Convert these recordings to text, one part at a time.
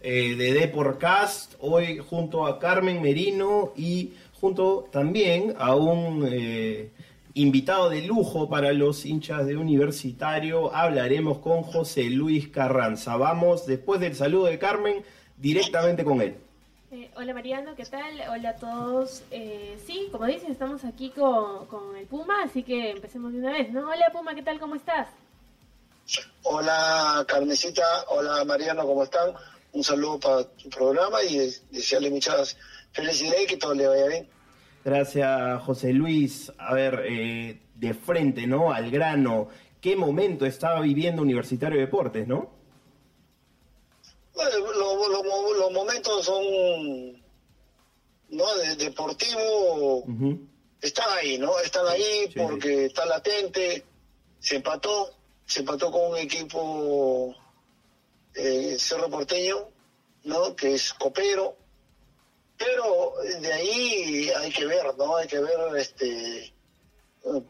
eh, de Deporcast. Hoy junto a Carmen Merino y junto también a un eh, invitado de lujo para los hinchas de Universitario. Hablaremos con José Luis Carranza. Vamos, después del saludo de Carmen, directamente con él. Eh, hola Mariano, ¿qué tal? Hola a todos. Eh, sí, como dicen, estamos aquí con, con, el Puma, así que empecemos de una vez, ¿no? Hola Puma, ¿qué tal? ¿Cómo estás? Hola Carmesita, hola Mariano, ¿cómo están? Un saludo para tu programa y desearle muchas felicidades y que todo le vaya bien. Gracias José Luis. A ver, eh, de frente, ¿no? Al grano, ¿qué momento estaba viviendo Universitario de Deportes, no? Bueno, lo, lo, los momentos son no de, deportivo están ahí no están ahí sí. porque está latente se empató se empató con un equipo eh, Cerro Porteño no que es copero. Pero de ahí hay que ver no hay que ver este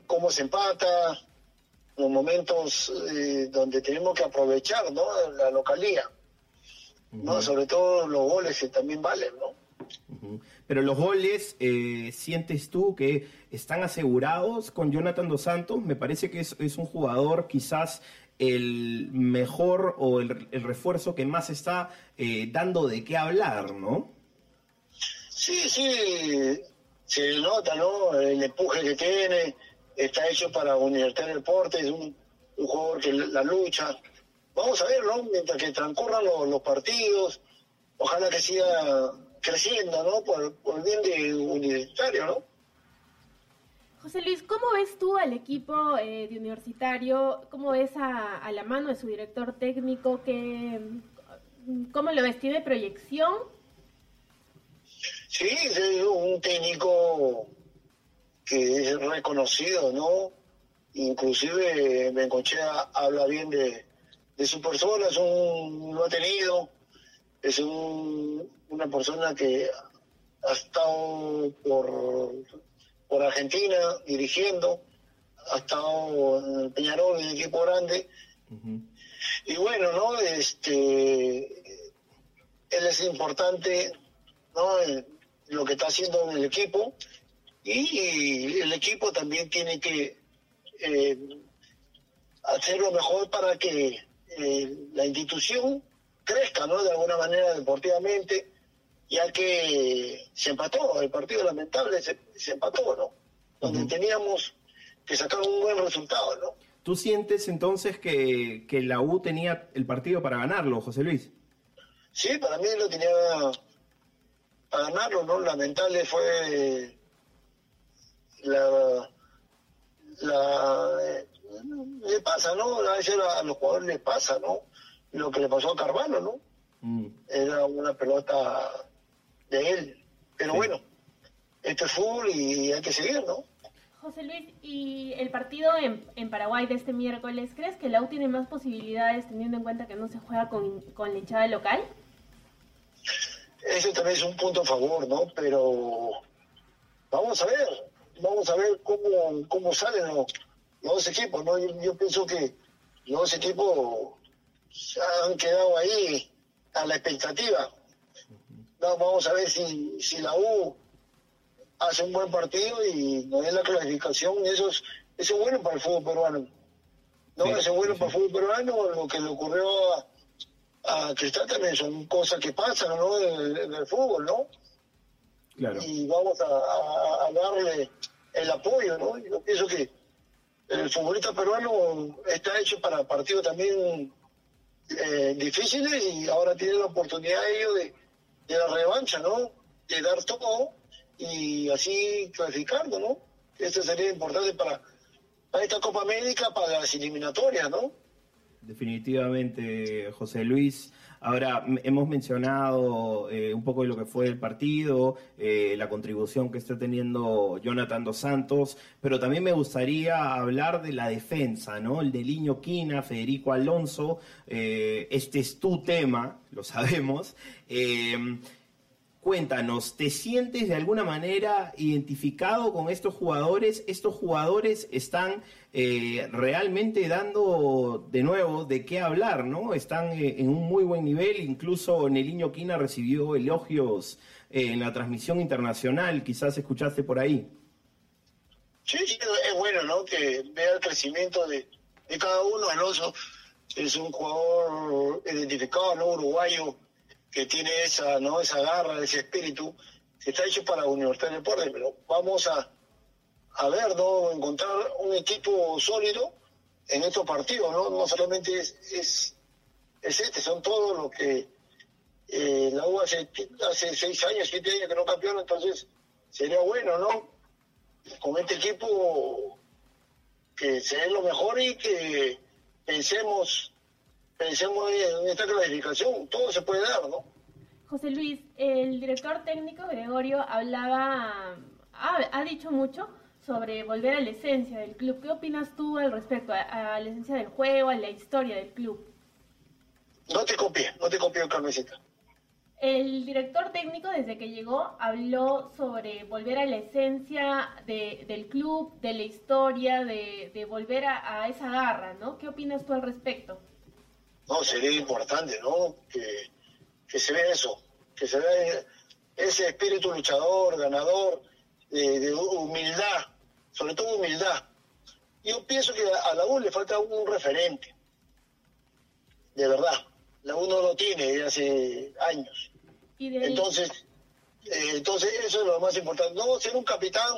cómo se empata los momentos eh, donde tenemos que aprovechar no la localía ¿no? Sobre todo los goles que también valen, ¿no? Pero los goles, eh, ¿sientes tú que están asegurados con Jonathan Dos Santos? Me parece que es, un jugador quizás el mejor o el, refuerzo que más está eh, dando de qué hablar, ¿no? Sí, sí, se nota, ¿no? El empuje que tiene, está hecho para Universitario Deportes, es un, un jugador que la lucha, vamos a ver, ¿no? Mientras que transcurran los, los, partidos, ojalá que siga creciendo, ¿no? Por, por bien de Universitario, ¿no? José Luis, ¿cómo ves tú al equipo eh, de Universitario? ¿Cómo ves a, a, la mano de su director técnico? ¿Qué, ¿Cómo lo ves? ¿Tiene proyección? Sí, es un técnico que es reconocido, ¿no? Inclusive Bencochea habla bien de, de su persona, es un, lo ha tenido, es un, una persona que ha estado por, por Argentina dirigiendo, ha estado en el Peñarol, en el equipo grande, uh -huh. y bueno, ¿no? Este, él es importante, ¿no? El, lo que está haciendo en el equipo, y el equipo también tiene que eh, hacer lo mejor para que eh, la institución crezca, ¿no? De alguna manera deportivamente, ya que se empató, el partido lamentable se, se empató, ¿no? Donde uh -huh. teníamos que sacar un buen resultado, ¿no? ¿Tú sientes entonces que, que la U tenía el partido para ganarlo, José Luis? Sí, para mí lo tenía para ganarlo, ¿no? Lamentable fue la, la le pasa, ¿no? A veces a los jugadores les pasa, ¿no? Lo que le pasó a Carvalho, ¿no? Mm. Era una pelota de él. Pero sí. bueno, esto es fútbol y hay que seguir, ¿no? José Luis, ¿y el partido en, en, Paraguay de este miércoles, crees que la U tiene más posibilidades teniendo en cuenta que no se juega con, con la hinchada local? Ese también es un punto a favor, ¿no? Pero vamos a ver, vamos a ver cómo, cómo salen los, los dos equipos, ¿no? Yo, yo, pienso que los dos equipos han quedado ahí a la expectativa. No, vamos a ver si, si la U hace un buen partido y nos dé la clasificación, eso es, eso es bueno para el fútbol peruano. No, sí, eso es bueno sí. para el fútbol peruano, lo que le ocurrió a, a Cristal también son cosas que pasan, ¿no? Del, del fútbol, ¿no? Claro. Y vamos a, a, a darle el apoyo, ¿no? Yo pienso que el futbolista peruano está hecho para partidos también eh, difíciles y ahora tiene la oportunidad ellos de, de, la revancha, ¿no? De dar todo y así clasificando, ¿no? Esto sería importante para, para esta Copa América, para las eliminatorias, ¿no? Definitivamente, José Luis. Ahora, hemos mencionado eh, un poco de lo que fue el partido, eh, la contribución que está teniendo Jonathan Dos Santos, pero también me gustaría hablar de la defensa, ¿no? El de Liño Quina, Federico Alonso, este es tu tema, lo sabemos. Cuéntanos, ¿te sientes de alguna manera identificado con estos jugadores? Estos jugadores están eh, realmente dando de nuevo de qué hablar, ¿no? Están eh, en un muy buen nivel, incluso Neliño Quina recibió elogios eh, en la transmisión internacional, quizás escuchaste por ahí. Sí, sí, es bueno, ¿no? Que vea el crecimiento de, cada uno. Alonso es un jugador identificado, ¿no? Uruguayo que tiene esa, ¿no? esa garra, ese espíritu, que está hecho para Universidad de Deportes, pero vamos a, a ver, ¿no? Encontrar un equipo sólido en estos partidos, ¿no? No solamente es, es, este, son todos los que eh, la U hace, hace seis años, siete años que no campeón, entonces sería bueno, ¿no? Con este equipo que se dé lo mejor y que pensemos pensemos en esta clasificación, todo se puede dar, ¿no? José Luis, el director técnico Gregorio hablaba, ha, dicho mucho sobre volver a la esencia del club. ¿Qué opinas tú al respecto, a, la esencia del juego, a la historia del club? No te copié, no te copié, Carmesita. El director técnico desde que llegó habló sobre volver a la esencia del club, de la historia, de, volver a, a, esa garra, ¿no? ¿Qué opinas tú al respecto? No, sería importante, ¿no? Que, se vea eso, que se vea ese espíritu luchador, ganador, de, humildad, sobre todo humildad. Yo pienso que a la U le falta un referente, de verdad. La U no lo tiene desde hace años. Entonces, eh, entonces eso es lo más importante. No ser un capitán,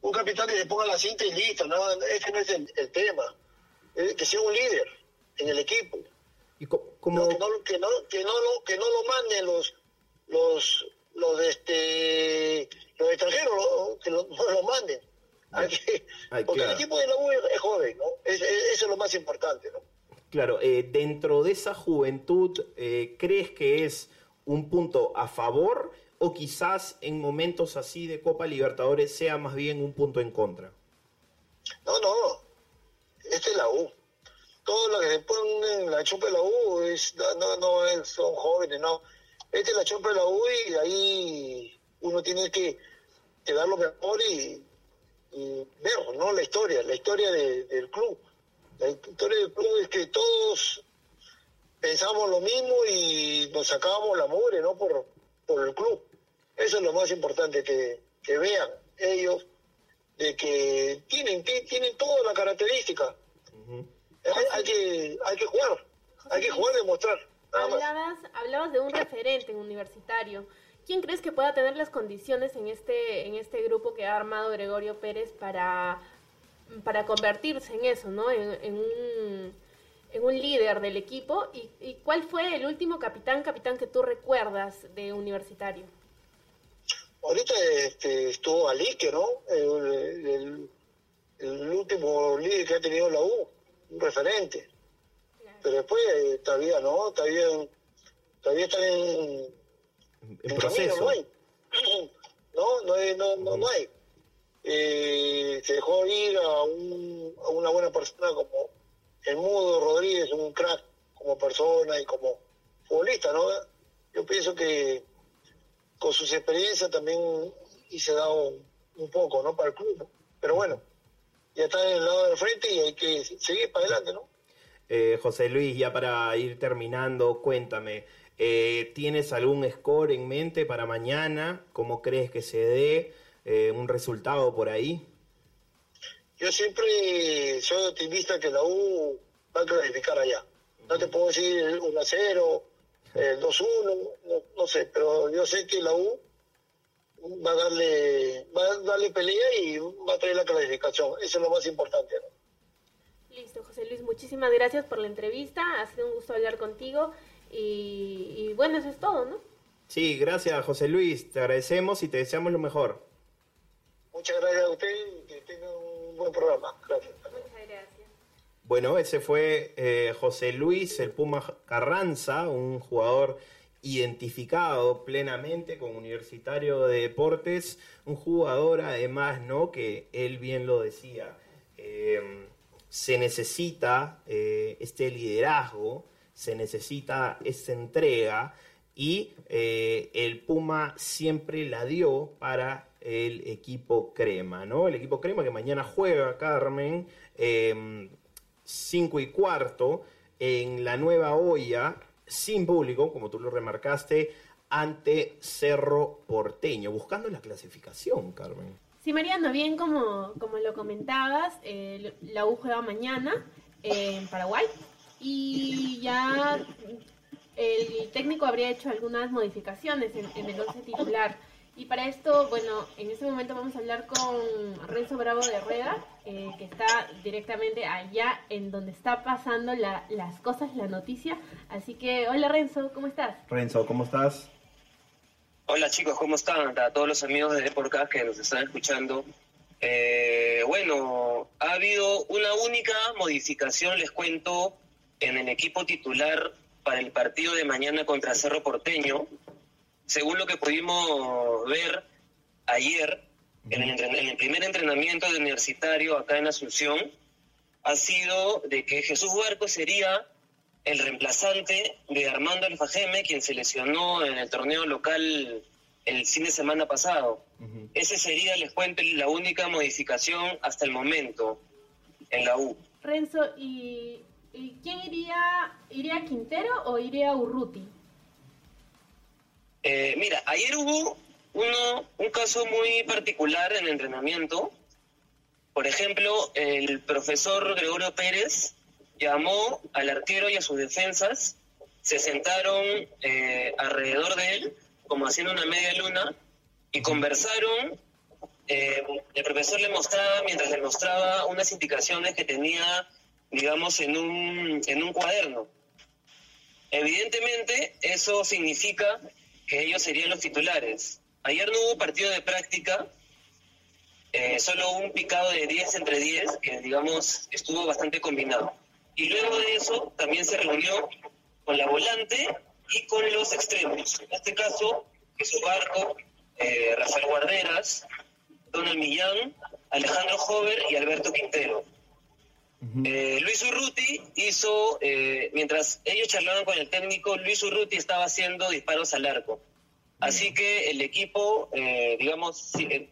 un capitán que se ponga la cinta y listo, no, ese no es el, tema. que sea un líder en el equipo como... que, no, que, no, que, no lo, que no lo manden los los los este los extranjeros que no lo manden. Porque el equipo de la U es, joven no eso es lo más importante no claro eh, dentro de esa juventud eh, crees que es un punto a favor o quizás en momentos así de Copa Libertadores sea más bien un punto en contra no no la chupa de la U es, no, no son jóvenes, no. Esta es la chupa de la U y ahí uno tiene que, que dar lo mejor y, ver, ¿no? La historia, la historia del club. La historia del club es que todos pensamos lo mismo y nos sacábamos la mugre, ¿no? Por, por el club. Eso es lo más importante, que, que vean ellos de que tienen, tienen toda la característica hay, que, hay que jugar, hay que jugar y demostrar. Hablabas, hablabas de un referente universitario. ¿Quién crees que pueda tener las condiciones en este, en este grupo que ha armado Gregorio Pérez para, para convertirse en eso, ¿no? En, un, en un líder del equipo. ¿Y, cuál fue el último capitán, capitán que tú recuerdas de universitario? Ahorita este, estuvo Alique, ¿no? El, el, último líder que ha tenido la U un referente. Pero después eh, todavía no, todavía, todavía están en, en, proceso. no hay. No, no hay. No, no, hay. Eh, se dejó ir a, un, a una buena persona como el Mudo Rodríguez, un crack como persona y como futbolista, ¿no? Yo pienso que con sus experiencias también hice dado un poco, ¿no? Para el club. Pero bueno, ya está en el lado del frente y hay que seguir para adelante, ¿no? Eh, José Luis, ya para ir terminando, cuéntame, eh, ¿tienes algún score en mente para mañana? ¿Cómo crees que se dé eh, un resultado por ahí? Yo siempre soy optimista que la U va a clasificar allá. No te puedo decir el 1 0, el 2 1, no sé, pero yo sé que la U va a darle, va a darle pelea y va a traer la clasificación. Eso es lo más importante. Listo, José Luis, muchísimas gracias por la entrevista. Ha sido un gusto hablar contigo. Y, bueno, eso es todo, ¿no? Sí, gracias, José Luis. Te agradecemos y te deseamos lo mejor. Muchas gracias a usted y que tenga un buen programa. Gracias. Muchas gracias. Bueno, ese fue eh, José Luis el Puma Carranza, un jugador identificado plenamente con Universitario de Deportes, un jugador además, ¿no? Que él bien lo decía, eh, se necesita eh, este liderazgo, se necesita esta entrega y eh, el Puma siempre la dio para el equipo Crema, ¿no? El equipo Crema que mañana juega, Carmen, 5 y cuarto en la nueva olla sin público, como tú lo remarcaste, ante Cerro Porteño, buscando la clasificación, Carmen. Sí, Mariano, bien como, como lo comentabas, eh, la U juega mañana en Paraguay y ya el técnico habría hecho algunas modificaciones en, en el once titular. Y para esto, bueno, en este momento vamos a hablar con Renzo Bravo de Rueda, eh, que está directamente allá en donde está pasando las cosas, la noticia. Así que, hola Renzo, ¿cómo estás? Renzo, ¿cómo estás? Hola chicos, ¿cómo están? A todos los amigos de Deportes que nos están escuchando. Eh, bueno, ha habido una única modificación, les cuento, en el equipo titular para el partido de mañana contra Cerro Porteño según lo que pudimos ver ayer en el, primer entrenamiento de universitario acá en Asunción, ha sido de que Jesús Barco sería el reemplazante de Armando Alfajeme, quien se lesionó en el torneo local el fin de semana pasado. Ese sería, les cuento, la única modificación hasta el momento en la U. Renzo, ¿y, quién iría? ¿Iría Quintero o iría Urruti? Eh, mira, ayer hubo uno, un caso muy particular en el entrenamiento. Por ejemplo, el profesor Gregorio Pérez llamó al arquero y a sus defensas, se sentaron eh, alrededor de él, como haciendo una media luna, y conversaron. Eh, el profesor le mostraba, mientras le mostraba unas indicaciones que tenía, digamos, en un, en un cuaderno. Evidentemente, eso significa que ellos serían los titulares. Ayer no hubo partido de práctica, eh, solo un picado de 10 entre 10, que digamos estuvo bastante combinado. Y luego de eso también se reunió con la volante y con los extremos. En este caso, Jesús Barco, eh, Rafael Guarderas, Donald Millán, Alejandro Jover y Alberto Quintero. Eh, Luis Urruti hizo, eh, mientras ellos charlaban con el técnico, Luis Urruti estaba haciendo disparos al arco. Así que el equipo, eh, digamos, si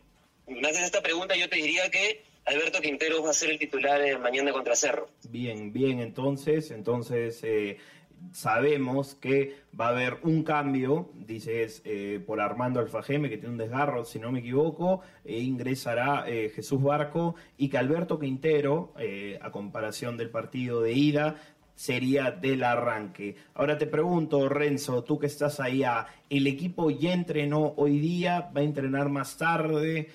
me haces esta pregunta, yo te diría que Alberto Quintero va a ser el titular mañana contra Cerro. Bien, bien, entonces, entonces sabemos que va a haber un cambio, dices, eh, por Armando Alfajeme, que tiene un desgarro, si no me equivoco, e ingresará eh, Jesús Barco y que Alberto Quintero, eh, a comparación del partido de ida, sería del arranque. Ahora te pregunto, Renzo, tú que estás ahí, ¿el equipo ya entrenó hoy día? ¿Va a entrenar más tarde?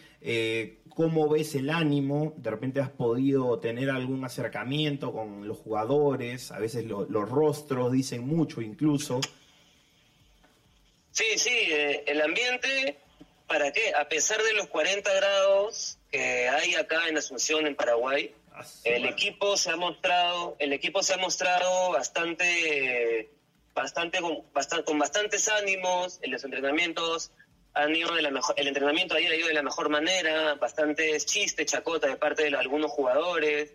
¿Cómo ves el ánimo? ¿De repente has podido tener algún acercamiento con los jugadores? A veces los rostros dicen mucho incluso. Sí, sí, eh, el ambiente, ¿para qué? A pesar de los 40 grados que hay acá en Asunción, en Paraguay, ah, el equipo se ha mostrado, el equipo se ha mostrado bastante, bastante, con, bastante, con bastantes ánimos en los entrenamientos han ido de la mejor, el entrenamiento ayer ha ido de la mejor manera, bastantes chistes, chacota de parte de algunos jugadores.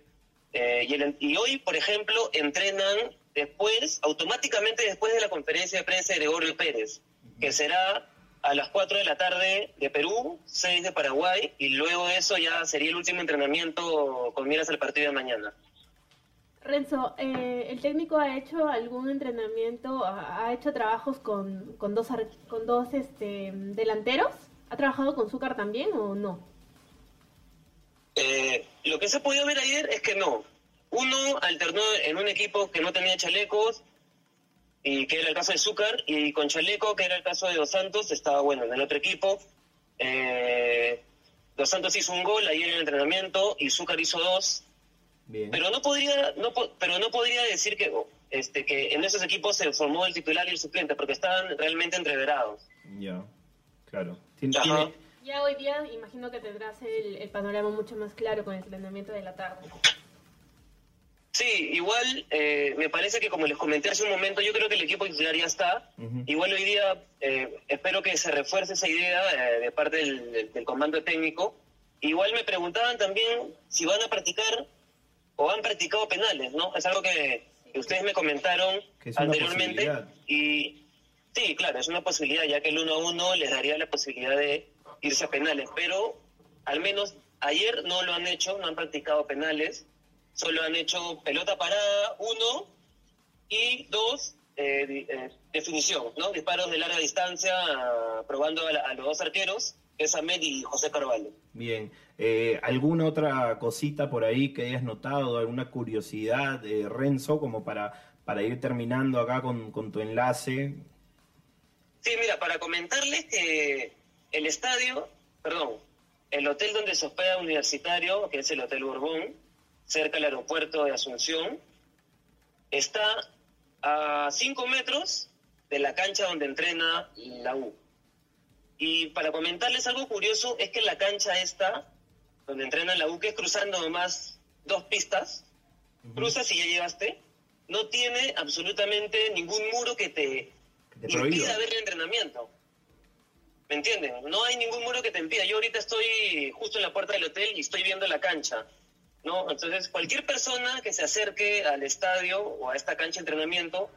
Eh, y, hoy, por ejemplo, entrenan después, automáticamente después de la conferencia de prensa de Gregorio Pérez, que será a las 4 de la tarde de Perú, 6 de Paraguay, y luego eso ya sería el último entrenamiento con miras al partido de mañana. Renzo, eh, ¿el técnico ha hecho algún entrenamiento, ha hecho trabajos con, con dos, con dos este, delanteros? ¿Ha trabajado con Zúcar también o no? Eh, lo que se ha podido ver ayer es que no. Uno alternó en un equipo que no tenía chalecos, y que era el caso de Zúcar, y con chaleco, que era el caso de Dos Santos, estaba bueno en el otro equipo. Eh, Dos Santos hizo un gol ayer en el entrenamiento y Zúcar hizo dos. Pero no podría, no, pero no podría decir que, este, que en esos equipos se formó el titular y el suplente, porque estaban realmente entreverados. Ya, claro. Ya hoy día imagino que tendrás el, panorama mucho más claro con el entrenamiento de la tarde. Sí, igual eh, me parece que como les comenté hace un momento, yo creo que el equipo titular ya está. Igual hoy día eh, espero que se refuerce esa idea eh, de parte del, del, comando técnico. Igual me preguntaban también si van a practicar o han practicado penales, ¿no? Es algo que, ustedes me comentaron anteriormente. Y sí, claro, es una posibilidad, ya que el 1 a 1 les daría la posibilidad de irse a penales. Pero al menos ayer no lo han hecho, no han practicado penales solo han hecho pelota parada, uno, y dos, eh, eh, definición, ¿no? Disparos de larga distancia, probando a, los dos arqueros, que es Ahmed y José Carvalho. Bien, eh, ¿alguna otra cosita por ahí que hayas notado, alguna curiosidad, de Renzo, como para, para ir terminando acá con, con tu enlace? Sí, mira, para comentarles que el estadio, perdón, el hotel donde se hospeda Universitario, que es el Hotel Borbón, cerca del aeropuerto de Asunción, está a 5 metros de la cancha donde entrena la U. Y para comentarles algo curioso es que la cancha esta, donde entrena la U, que es cruzando nomás dos pistas, cruzas y ya llegaste, no tiene absolutamente ningún muro que te, impida ver el entrenamiento. ¿Me entienden? No hay ningún muro que te impida. Yo ahorita estoy justo en la puerta del hotel y estoy viendo la cancha. ¿no? Entonces, cualquier persona que se acerque al estadio o a esta cancha de entrenamiento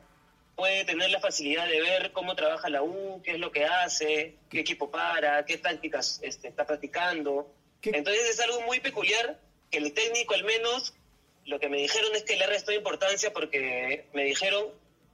puede tener la facilidad de ver cómo trabaja la U, qué es lo que hace, qué equipo para, qué tácticas este, está practicando. Entonces es algo muy peculiar que el técnico al menos, lo que me dijeron es que le restó importancia porque me dijeron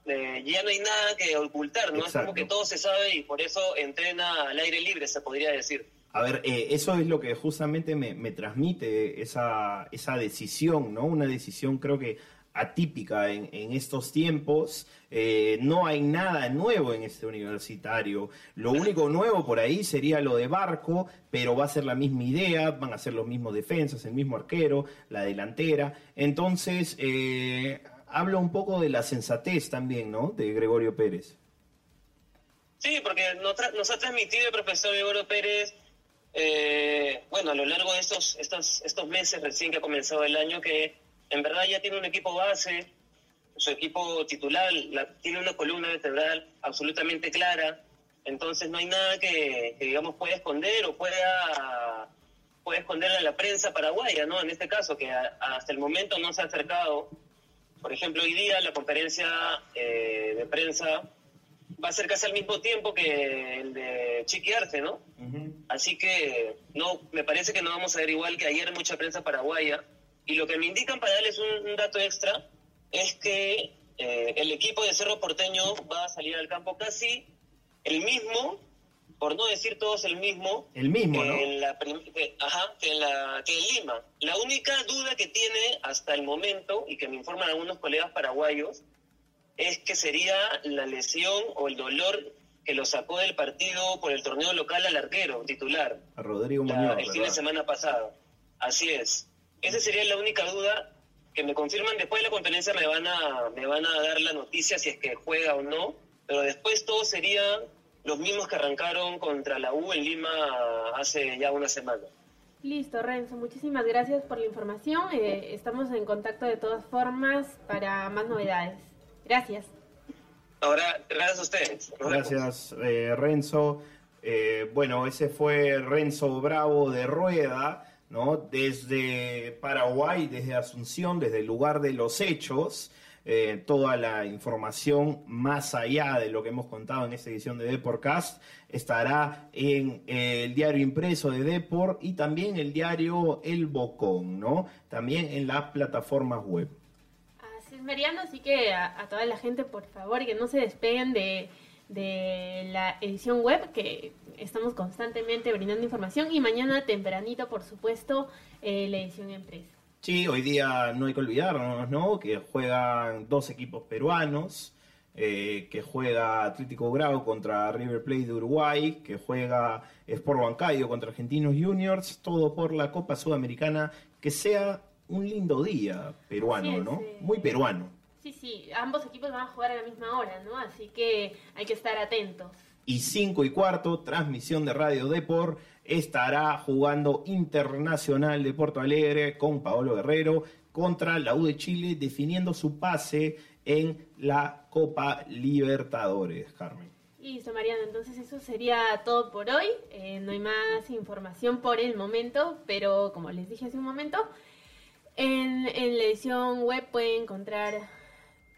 eh, ya no hay nada que ocultar, ¿no? Es como que todo se sabe y por eso entrena al aire libre, se podría decir. A ver, eh, eso es lo que justamente me, transmite esa, esa decisión, ¿no? Una decisión creo que atípica en, estos tiempos. Eh, no hay nada nuevo en este universitario. Lo único nuevo por ahí sería lo de Barco, pero va a ser la misma idea, van a ser los mismos defensas, el mismo arquero, la delantera. Entonces, eh, habla un poco de la sensatez también, ¿no? De Gregorio Pérez. Sí, porque nos, ha transmitido el profesor Gregorio Pérez eh, bueno, a lo largo de estos, estos, estos meses recién que ha comenzado el año, que en verdad ya tiene un equipo base, su equipo titular, tiene una columna vertebral absolutamente clara, entonces no hay nada que, digamos, pueda esconder o pueda, pueda esconder a la prensa paraguaya, ¿no? En este caso, que hasta el momento no se ha acercado. Por ejemplo, hoy día la conferencia eh, de prensa va a ser casi al mismo tiempo que el de Chiqui Arce, ¿no? Así que no, me parece que no vamos a ver igual que ayer mucha prensa paraguaya. Y lo que me indican para darles un, dato extra es que eh, el equipo de Cerro Porteño va a salir al campo casi el mismo, por no decir todos el mismo. El mismo, ¿no? En la, ajá, en la, que en Lima. La única duda que tiene hasta el momento, y que me informan algunos colegas paraguayos, es que sería la lesión o el dolor que lo sacó del partido por el torneo local al arquero titular. A Rodrigo Muñoz. El fin de semana pasado. Así es. Esa sería la única duda que me confirman después de la conferencia me van a me van a dar la noticia si es que juega o no, pero después todos serían los mismos que arrancaron contra la U en Lima hace ya una semana. Listo, Renzo, muchísimas gracias por la información. Eh, estamos en contacto de todas formas para más novedades. Gracias. Ahora, gracias a ustedes. gracias, eh, Renzo. Eh, bueno, ese fue Renzo Bravo de Rueda, ¿no? Desde Paraguay, desde Asunción, desde el lugar de los hechos. Eh, toda la información más allá de lo que hemos contado en esta edición de Deporcast estará en el diario impreso de Deport y también el diario El Bocón, ¿no? También en las plataformas web. Mariano, así que a, toda la gente, por favor, que no se despeguen de, la edición web, que estamos constantemente brindando información, y mañana tempranito, por supuesto, eh, la edición empresa. Sí, hoy día no hay que olvidarnos, ¿no? Que juegan dos equipos peruanos, eh, que juega Atlético Grau contra River Plate de Uruguay, que juega Sport Bancayo contra Argentinos Juniors, todo por la Copa Sudamericana, que sea un lindo día peruano, ¿no? Muy peruano. Sí, sí, ambos equipos van a jugar a la misma hora, ¿no? Así que hay que estar atentos. Y 5 y cuarto, transmisión de Radio Deport, estará jugando Internacional de Porto Alegre con Paolo Guerrero, contra la U de Chile, definiendo su pase en la Copa Libertadores, Carmen. Listo, Mariano. Entonces eso sería todo por hoy. Eh, no hay más información por el momento, pero como les dije hace un momento, en, en la edición web pueden encontrar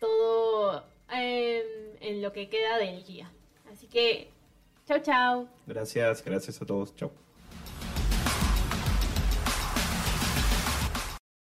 todo en, en lo que queda del guía. Así que, chao, chao. Gracias, gracias a todos. Chao.